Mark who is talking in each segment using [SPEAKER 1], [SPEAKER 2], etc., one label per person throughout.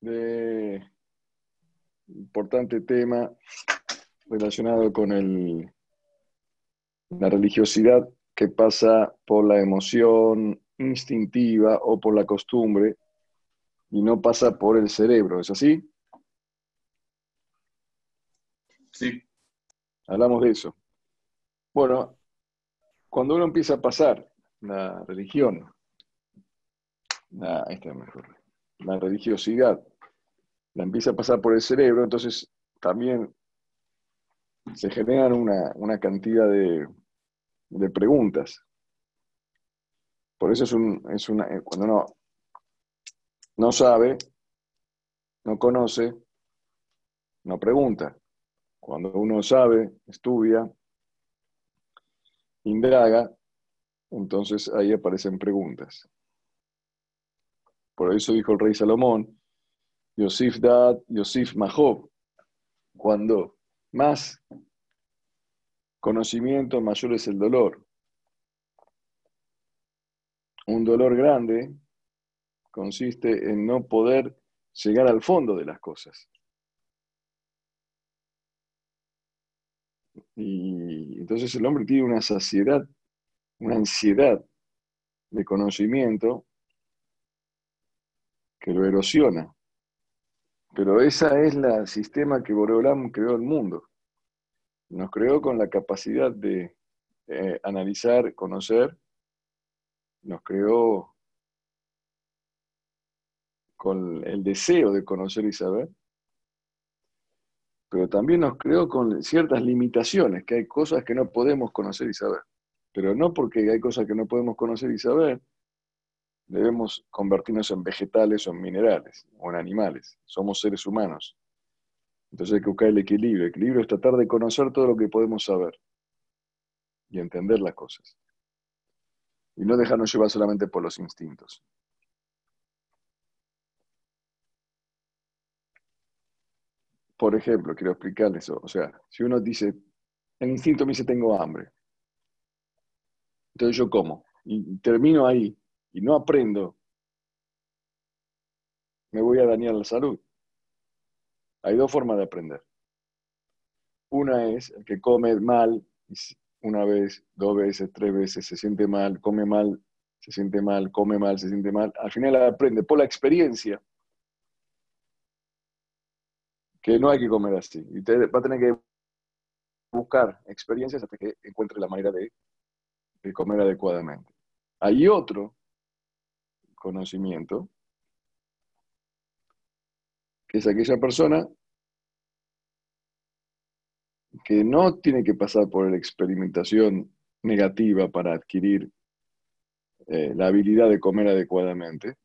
[SPEAKER 1] de importante tema relacionado con el, la religiosidad que pasa por la emoción instintiva o por la costumbre y no pasa por el cerebro, ¿es así?
[SPEAKER 2] Sí.
[SPEAKER 1] Hablamos de eso. Bueno, cuando uno empieza a pasar la religión, la, esta mejor, la religiosidad, la empieza a pasar por el cerebro, entonces también se generan una, cantidad de, preguntas. Por eso es, un, es una, eh, cuando uno no sabe, no conoce, no pregunta. Cuando uno sabe, estudia, indaga, entonces ahí aparecen preguntas. Por eso dijo el rey Salomón, Yosif Dad, Yosif Mahob, cuando más conocimiento, mayor es el dolor. Un dolor grande consiste en no poder llegar al fondo de las cosas. Y entonces el hombre tiene una saciedad, una ansiedad de conocimiento que lo erosiona. Pero esa es la sistema que Boreolam creó el mundo. Nos creó con la capacidad de eh, analizar, conocer, nos creó con el deseo de conocer y saber, pero también nos creó con ciertas limitaciones, que hay cosas que no podemos conocer y saber. Pero no porque hay cosas que no podemos conocer y saber, debemos convertirnos en vegetales o en minerales o en animales. Somos seres humanos. Entonces hay que buscar el equilibrio. El equilibrio es tratar de conocer todo lo que podemos saber y entender las cosas. Y no dejarnos llevar solamente por los instintos. Por ejemplo, quiero explicarles. O sea, si uno dice, el instinto me dice tengo hambre. Entonces yo como. Y termino ahí y no aprendo, me voy a dañar la salud. Hay dos formas de aprender. Una es el que come mal una vez, dos veces, tres veces, se siente mal, come mal, se siente mal, come mal, se siente mal. Al final aprende por la experiencia que no hay que comer así. Y usted va a tener que buscar experiencias hasta que encuentre la manera de, de comer adecuadamente. Hay otro conocimiento, que es aquella persona que no tiene que pasar por la experimentación negativa para adquirir eh, la habilidad de comer adecuadamente,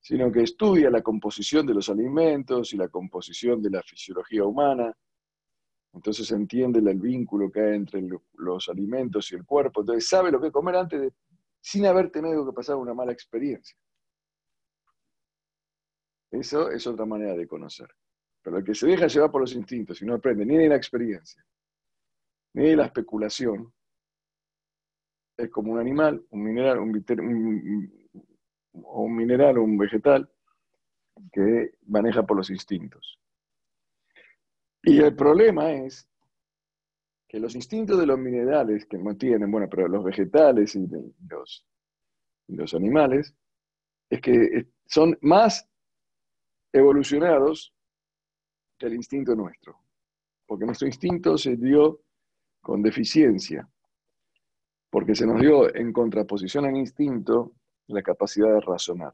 [SPEAKER 1] sino que estudia la composición de los alimentos y la composición de la fisiología humana, entonces entiende el vínculo que hay entre los alimentos y el cuerpo, entonces sabe lo que comer antes de sin haber tenido que pasar una mala experiencia. Eso es otra manera de conocer. Pero el que se deja llevar por los instintos y no aprende ni de la experiencia, ni de la especulación, es como un animal, un mineral, un, un mineral un vegetal que maneja por los instintos. Y el problema es que los instintos de los minerales que no tienen, bueno, pero los vegetales y los, los animales, es que son más evolucionados que el instinto nuestro. Porque nuestro instinto se dio con deficiencia, porque se nos dio en contraposición al instinto la capacidad de razonar,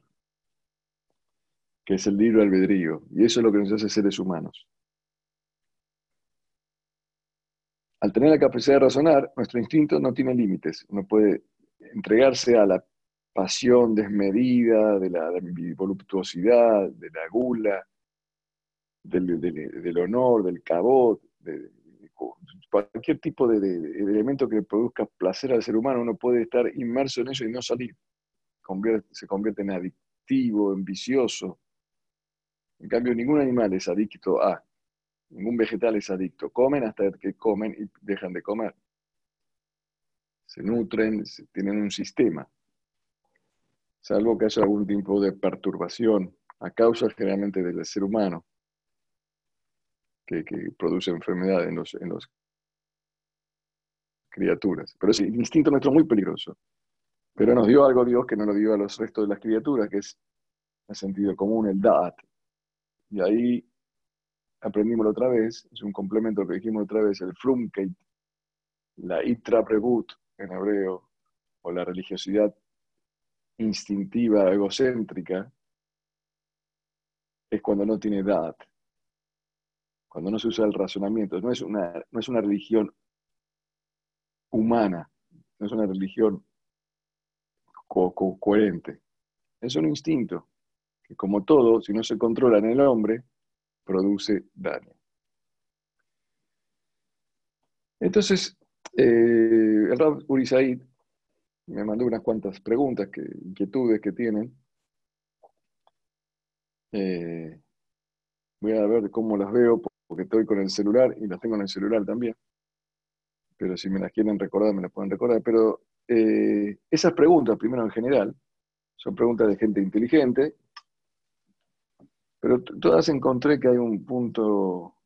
[SPEAKER 1] que es el libro albedrío, y eso es lo que nos hace seres humanos. Al tener la capacidad de razonar, nuestro instinto no tiene límites. Uno puede entregarse a la pasión desmedida, de la voluptuosidad, de la gula, del, honor, del cabot, de, cualquier tipo de, elemento que produzca placer al ser humano, uno puede estar inmerso en eso y no salir. se convierte en adictivo, en vicioso. En cambio, ningún animal es adicto a Ningún vegetal es adicto. Comen hasta que comen y dejan de comer. Se nutren, tienen un sistema. Salvo que haya algún tipo de perturbación a causa generalmente del ser humano, que, produce enfermedad en los, en los criaturas. Pero es el instinto nuestro muy peligroso. Pero nos dio algo Dios que no lo dio a los restos de las criaturas, que es el sentido común, el Da'at. Y ahí aprendimos otra vez, es un complemento que dijimos otra vez, el Frumkeit, la Itra Prebut en hebreo, o la religiosidad instintiva, egocéntrica, es cuando no tiene edad, cuando no se usa el razonamiento. No es una, no es una religión humana, no es una religión coherente. Es un instinto que, como todo, si no se controla en el hombre, produce daño. Entonces, eh, el Rab Uri Said me mandó unas cuantas preguntas, que, inquietudes que tienen. Eh, voy a ver cómo las veo, porque estoy con el celular y las tengo en el celular también. Pero si me las quieren recordar, me las pueden recordar. Pero eh, esas preguntas, primero en general, son preguntas de gente inteligente, pero todas encontré que hay un punto,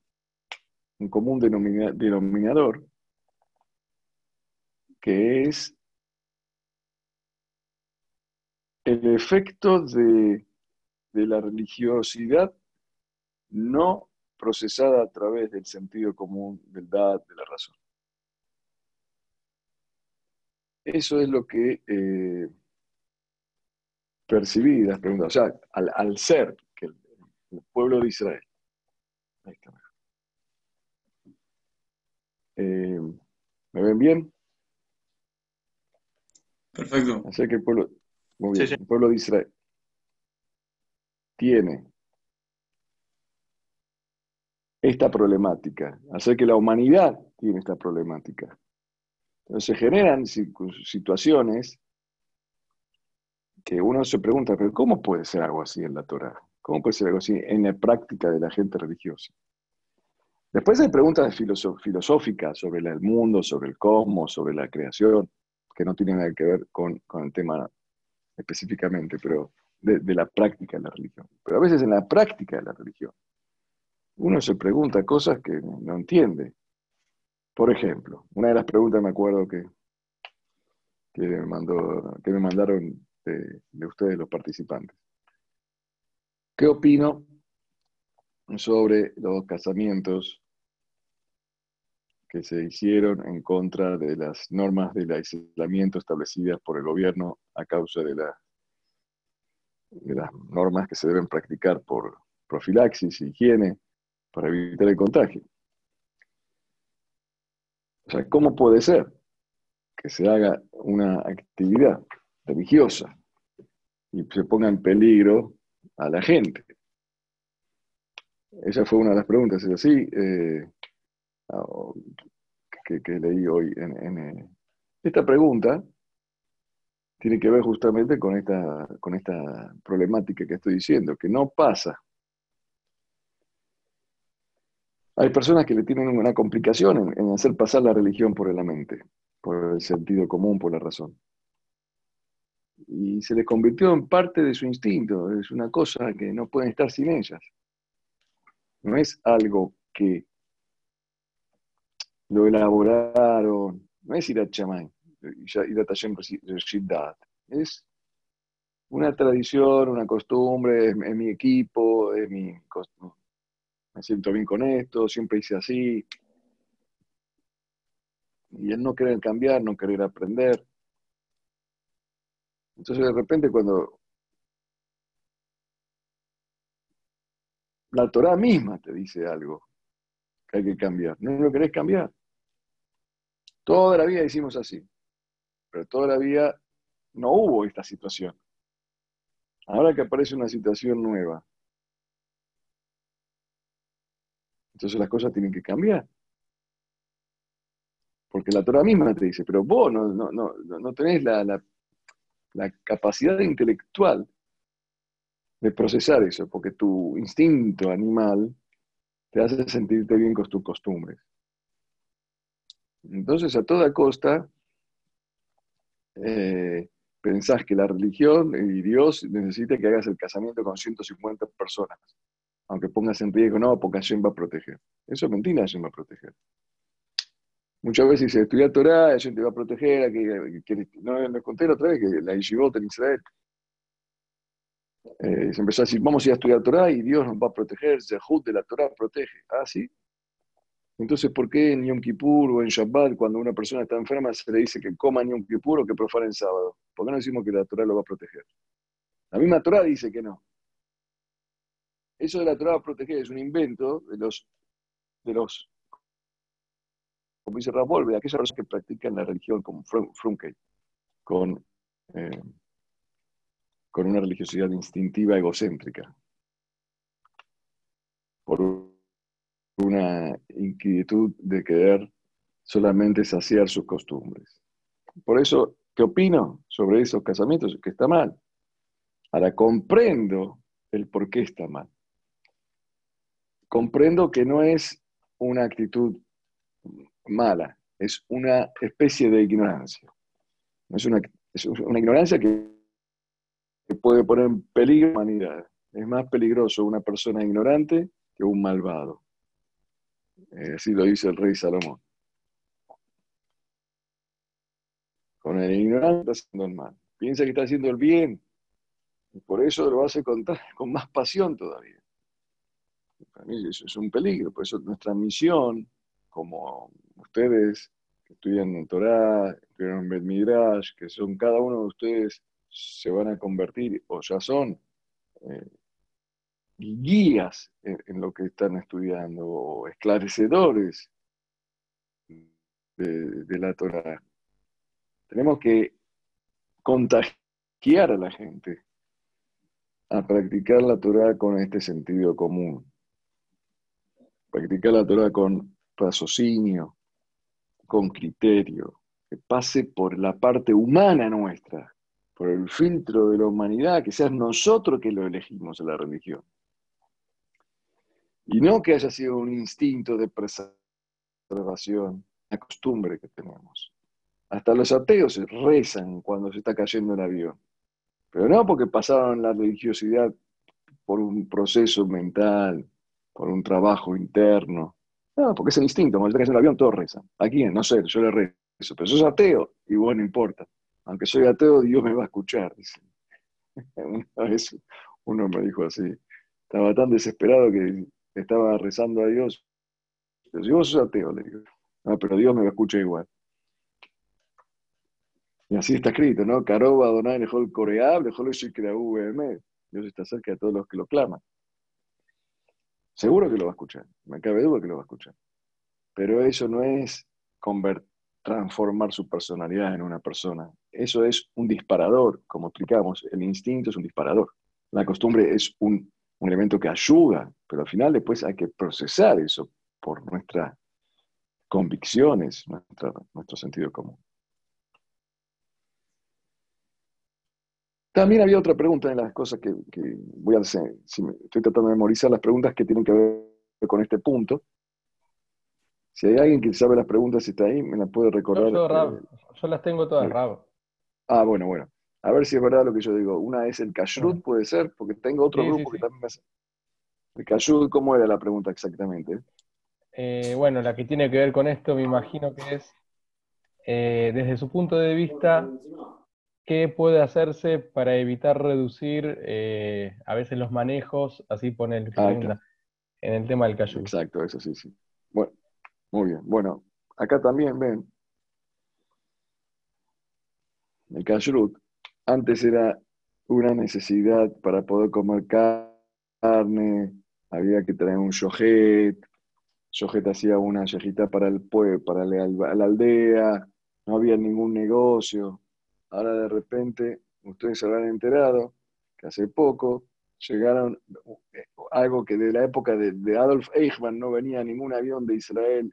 [SPEAKER 1] un común denominador, que es el efecto de, la religiosidad no procesada a través del sentido común, del dad, de la razón. Eso es lo que eh, percibí las. O sea, al, ser que el, pueblo de Israel. Ahí está. Eh, ¿Me ven bien?
[SPEAKER 2] Perfecto.
[SPEAKER 1] Hacer que el pueblo, muy bien. El pueblo de Israel tiene esta problemática, hacer que la humanidad tiene esta problemática. Entonces se generan situaciones que uno se pregunta, pero ¿cómo puede ser algo así en la Torah? ¿Cómo puede ser algo así en la práctica de la gente religiosa? Después hay preguntas filosóficas sobre el mundo, sobre el cosmos, sobre la creación, que no tienen nada que ver con, el tema específicamente, pero de, la práctica de la religión. Pero a veces en la práctica de la religión, uno se pregunta cosas que no entiende. Por ejemplo, una de las preguntas me acuerdo que, me, mandó, que me mandaron de ustedes, los participantes. ¿Qué opino sobre los casamientos que se hicieron en contra de las normas del aislamiento establecidas por el gobierno a causa de, la, de las normas que se deben practicar por profilaxis y higiene para evitar el contagio. O sea, ¿cómo puede ser que se haga una actividad religiosa y se ponga en peligro a la gente? Esa fue una de las preguntas. Es así, eh, que, leí hoy en, eh, esta pregunta tiene que ver justamente con esta, con esta problemática que estoy diciendo, que no pasa. Hay personas que le tienen una complicación en, hacer pasar la religión por la mente, por el sentido común, por la razón. Y se les convirtió en parte de su instinto, es una cosa que no pueden estar sin ellas. No es algo que lo elaboraron, no es ir a chamán, ir a es una tradición, una costumbre, es, mi equipo, es mi, me siento bien con esto, siempre hice así. Y el no querer cambiar, no querer aprender. Entonces de repente cuando la Torah misma te dice algo, hay que cambiar. No lo querés cambiar. Toda la vida hicimos así, pero toda la vida no hubo esta situación. Ahora que aparece una situación nueva, entonces las cosas tienen que cambiar. Porque la Torah misma te dice, pero vos no, no, no, no tenés la, la capacidad intelectual de procesar eso, porque tu instinto animal te hace sentirte bien con tus costumbres. Entonces, a toda costa, eh, pensás que la religión y Dios necesita que hagas el casamiento con 150 personas. Aunque pongas en riesgo, no, porque Hashem va a proteger. Eso es mentira, Hashem va a proteger. Muchas veces se estudia Torah, Hashem te va a proteger. Que, no, les conté la otra vez que la Yeshivot en Israel eh, se empezó a decir, vamos a ir a estudiar Torah y Dios nos va a proteger, Zehut de la Torah protege. Ah, sí. Entonces, ¿por qué en Yom Kippur o en Shabbat, cuando una persona está enferma, se le dice que coma en Yom Kippur o que profane en sábado? ¿Por qué no decimos que la Torah lo va a proteger? La misma Torah dice que no. Eso de la Torah proteger es un invento de los, de los como dice de aquellas personas que practican la religión como Frunke, con, eh, con una religiosidad instintiva egocéntrica, por una inquietud de querer solamente saciar sus costumbres. Por eso, ¿qué opino sobre esos casamientos? Que está mal. Ahora comprendo el por qué está mal comprendo que no es una actitud mala, es una especie de ignorancia. Es una, es una ignorancia que, puede poner en peligro la humanidad. Es más peligroso una persona ignorante que un malvado. Eh, así lo dice el rey Salomón. Con el ignorante está haciendo el mal. Piensa que está haciendo el bien. Y por eso lo hace con, con más pasión todavía. Para mí eso es un peligro, por eso nuestra misión, como ustedes que estudian en Torah, estudian en Bet Midrash, que son cada uno de ustedes se van a convertir o ya son eh, guías en, lo que están estudiando, o esclarecedores de, de la Torah. Tenemos que contagiar a la gente a practicar la Torah con este sentido común practicar la Torah con raciocinio, con criterio, que pase por la parte humana nuestra, por el filtro de la humanidad, que sea nosotros que lo elegimos en la religión. Y no que haya sido un instinto de preservación, una costumbre que tenemos. Hasta los ateos rezan cuando se está cayendo el avión. Pero no porque pasaron la religiosidad por un proceso mental, por un trabajo interno. No, porque es el instinto, cuando estás en el avión todos rezan. ¿A quién? No sé, yo le rezo, pero soy ateo y bueno, no importa. Aunque soy ateo, Dios me va a escuchar. Una vez uno me dijo así, estaba tan desesperado que estaba rezando a Dios. Pero si vos sos ateo, le digo, no, pero Dios me va a escuchar igual. Y así está escrito, ¿no? Caroba, Adonai, Lejol Coreab, Lejol Dios está cerca de todos los que lo claman. Seguro que lo va a escuchar, me cabe duda que lo va a escuchar. Pero eso no es transformar su personalidad en una persona. Eso es un disparador, como explicamos, el instinto es un disparador. La costumbre es un, elemento que ayuda, pero al final después hay que procesar eso por nuestras convicciones, nuestro sentido común. También había otra pregunta en las cosas que, voy a hacer, si estoy tratando de memorizar las preguntas que tienen que ver con este punto. Si hay alguien que sabe las preguntas y está ahí, me las puede recordar.
[SPEAKER 2] Yo, yo las tengo todas, Rabo.
[SPEAKER 1] Ah, bueno, bueno. A ver si es verdad lo que yo digo. Una es el kashrut, puede ser, porque tengo otro grupo que también me hace. El kashrut, ¿cómo era la pregunta exactamente?
[SPEAKER 2] Eh, bueno, la que tiene que ver con esto, me imagino que es, eh, desde su punto de vista, ¿Qué puede hacerse para evitar reducir eh, a veces los manejos? Así pone el ah, en el tema del cayú.
[SPEAKER 1] Exacto, eso sí, sí. Bueno, muy bien. Bueno, acá también ven. El kashrut antes era una necesidad para poder comer carne, había que traer un shojet, shojet hacía una yejita para el pueblo, para la aldea, no había ningún negocio. Ahora de repente, ustedes se habrán enterado que hace poco llegaron eh, algo que de la época de, Adolf Eichmann no venía ningún avión de Israel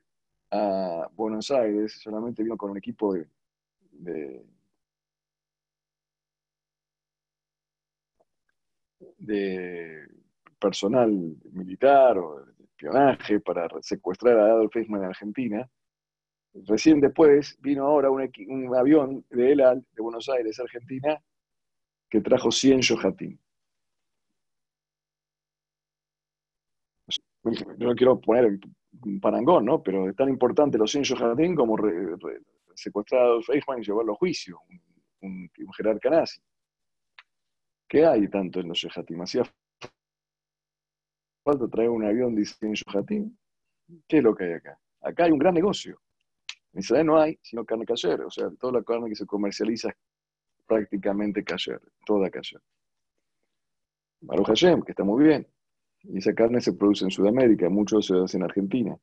[SPEAKER 1] a Buenos Aires, solamente vino con un equipo de, de, personal militar o de espionaje para secuestrar a Adolf Eichmann en Argentina. Recién después vino ahora un, avión de ELAL, de Buenos Aires, Argentina, que trajo 100 yohatim. no quiero poner un parangón, ¿no? Pero es tan importante los 100 yohatim como secuestrados Eichmann y llevarlo a juicio, un, un, jerarca nazi. ¿Qué hay tanto en los yohatim? Hacía falta traer un avión de 100 yohatim. ¿Qué es lo que hay acá? Acá hay un gran negocio. En Israel no hay, sino carne cayer. O sea, toda la carne que se comercializa es prácticamente cayer, toda cayer. Baruch Hashem, que está muy bien. Y esa carne se produce en Sudamérica, muchos se hace en Argentina.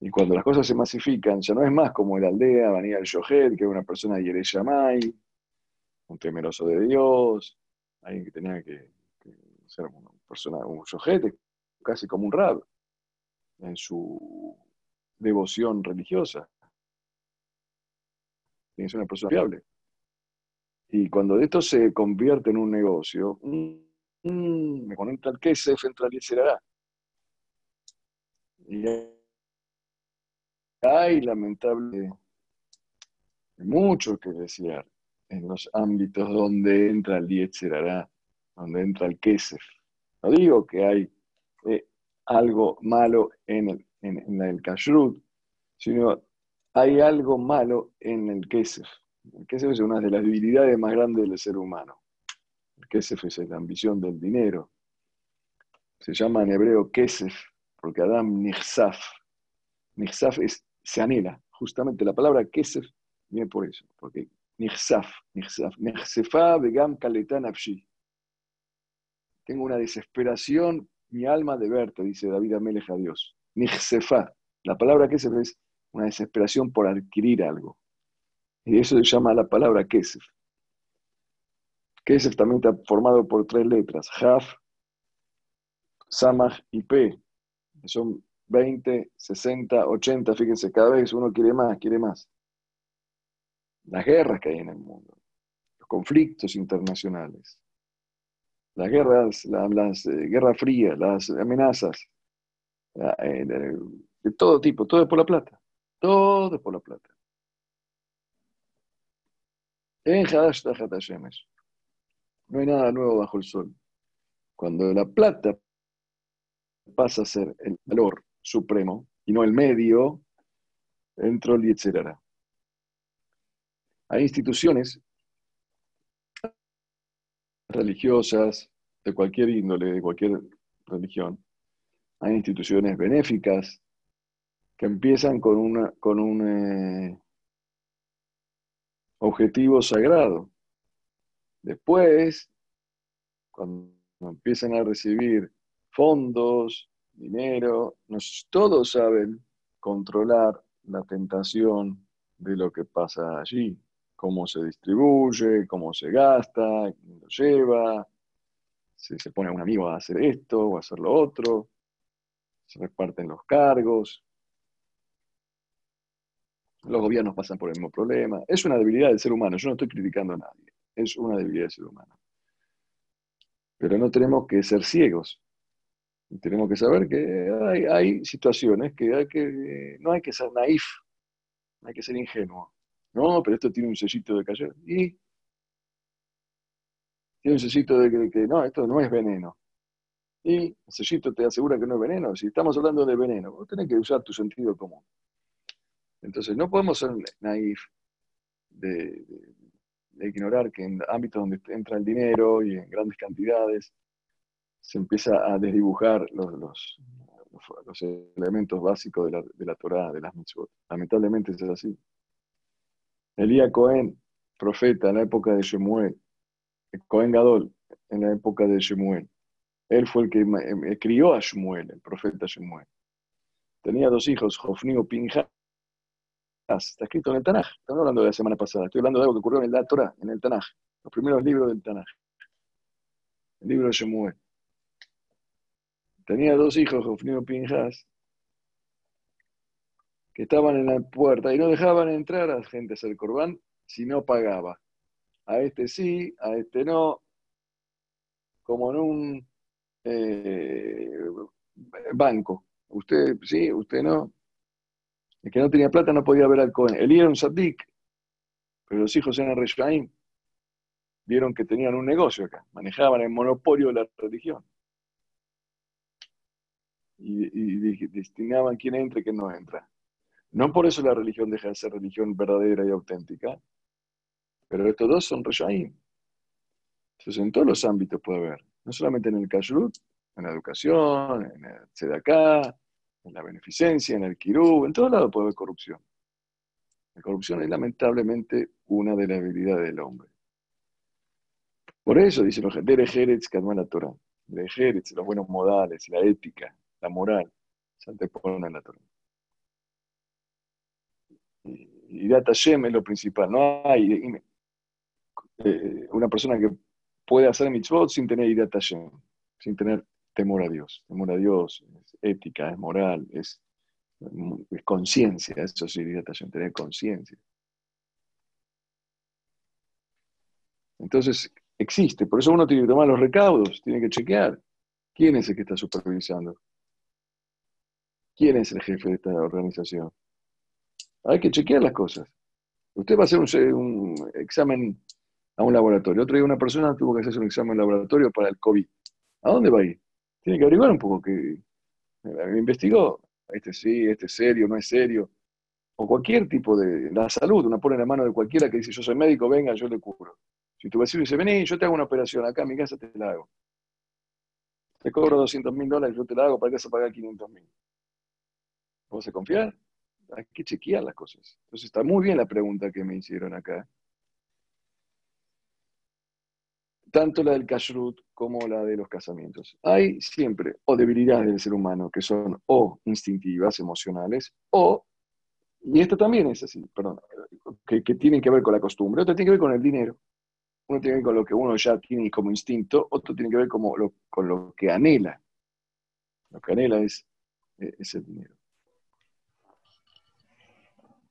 [SPEAKER 1] Y cuando las cosas se masifican, ya no es más como la aldea, venía el Yohet, que era una persona de Yereyamay, un temeroso de Dios, alguien que tenía que, ser una persona, un Yohet, casi como un rab, en su devoción religiosa. Tiene que ser una persona fiable. Y cuando esto se convierte en un negocio, me conecta el Kesef, entra el Yetzirará. Y hay, lamentable, mucho que desear en los ámbitos donde entra el Yetzirará, donde entra el Kesef. No digo que hay eh, algo malo en el, en, el kashrut, sino hay algo malo en el Kesef. El Kesef es una de las debilidades más grandes del ser humano. El Kesef es la ambición del dinero. Se llama en hebreo Kesef, porque Adam Nixaf. Nixaf es, se anhela. Justamente la palabra Kesef viene por eso, porque Nixaf, Nixaf, Nixefa begam kaletan Tengo una desesperación, mi alma de verte, dice David Amelech a Dios. Nixefa. La palabra Kesef es una desesperación por adquirir algo. Y eso se llama la palabra Kesef. Kesef también está formado por tres letras, Haf, Samach y P. Son 20, 60, 80, fíjense, cada vez uno quiere más, quiere más. Las guerras que hay en el mundo, los conflictos internacionales, las guerras, las, eh, guerras frías, las amenazas, eh, de todo tipo, todo es por la plata, todo por la plata. En Hadash No hay nada nuevo bajo el sol. Cuando la plata pasa a ser el valor supremo y no el medio, entró el Yetzerara. Hay instituciones religiosas de cualquier índole, de cualquier religión. Hay instituciones benéficas que empiezan con, una, con un eh, objetivo sagrado. Después, cuando empiezan a recibir fondos, dinero, todos saben controlar la tentación de lo que pasa allí, cómo se distribuye, cómo se gasta, quién lo lleva, si se pone a un amigo a hacer esto o a hacer lo otro, se reparten los cargos, los gobiernos pasan por el mismo problema. Es una debilidad del ser humano. Yo no estoy criticando a nadie. Es una debilidad del ser humano. Pero no tenemos que ser ciegos. Tenemos que saber que hay, situaciones que, que no hay que ser naif, no hay que ser ingenuo. No, pero esto tiene un sellito de cayer. Y tiene un sellito de que, no, esto no es veneno. Y el sellito te asegura que no es veneno. Si estamos hablando de veneno, vos tenés que usar tu sentido común. Entonces, no podemos ser naif de, ignorar que en ámbitos donde entra el dinero y en grandes cantidades se empieza a desdibujar los, elementos básicos de la, de la Torah, de las mitzvot. Lamentablemente es así. Elías Cohen, profeta en la época de Shemuel, Cohen Gadol en la época de Shemuel. Él fue el que eh, crió a Shemuel, el profeta Shemuel. Tenía dos hijos, Jofni y Pinja, Está escrito en el Tanaj. Estamos hablando de la semana pasada. Estoy hablando de algo que ocurrió en la Torah, en el Tanaj. Los primeros libros del Tanaj. El libro de Shemuel. Tenía dos hijos, Jofnio Pinjas, que estaban en la puerta y no dejaban entrar a la gente a hacer corbán si no pagaba. A este sí, a este no. Como en un eh, banco. Usted sí, usted no El que no tenía plata no podía ver al Cohen. Elí era sadik, pero los hijos eran Reshaim. Vieron que tenían un negocio acá, manejaban el monopolio de la religión. Y, destinaban quién entra y quién no entra. No por eso la religión deja de ser religión verdadera y auténtica, pero estos dos son Reshaim. Entonces en todos los ámbitos puede haber, no solamente en el kashrut, en la educación, en el tzedakah, en la beneficencia, en el kirú, en todos lados puede haber corrupción. La corrupción es lamentablemente una de las habilidades del hombre. Por eso dicen los Jerez que la Torah. De Jerez, los buenos modales, la ética, la moral, se anteponen a la Torah. Y Data es lo principal. No hay eh, una persona que puede hacer mitzvot sin tener Hashem, sin tener temor a Dios. Temor a Dios ética, es moral, es, conciencia. Eso sí, Hashem, tener conciencia. Entonces, existe. Por eso uno tiene que tomar los recaudos, tiene que chequear. ¿Quién es el que está supervisando? ¿Quién es el jefe de esta organización? Hay que chequear las cosas. Usted va a hacer un, examen a un laboratorio. Otro día una persona tuvo que hacerse un examen laboratorio para el COVID. ¿A dónde va a ir? Tiene que averiguar un poco me investigó. Este sí, este es serio, no es serio. O cualquier tipo de... La salud, una pone en la mano de cualquiera que dice, yo soy médico, venga, yo le cubro. Si tu vecino dice, vení, yo te hago una operación, acá en mi casa te la hago. Te cobro 200 mil dólares, yo te la hago, para que se pague 500 mil. ¿Vos se confiar? Hay que chequear las cosas. Entonces está muy bien la pregunta que me hicieron acá. Tanto la del kashrut como la de los casamientos. Hay siempre o debilidades del ser humano que son o instintivas, emocionales, o, y esto también es así, perdón, que, que tienen que ver con la costumbre, otro tiene que ver con el dinero. Uno tiene que ver con lo que uno ya tiene como instinto, otro tiene que ver como con lo que anhela. Lo que anhela es, es el dinero.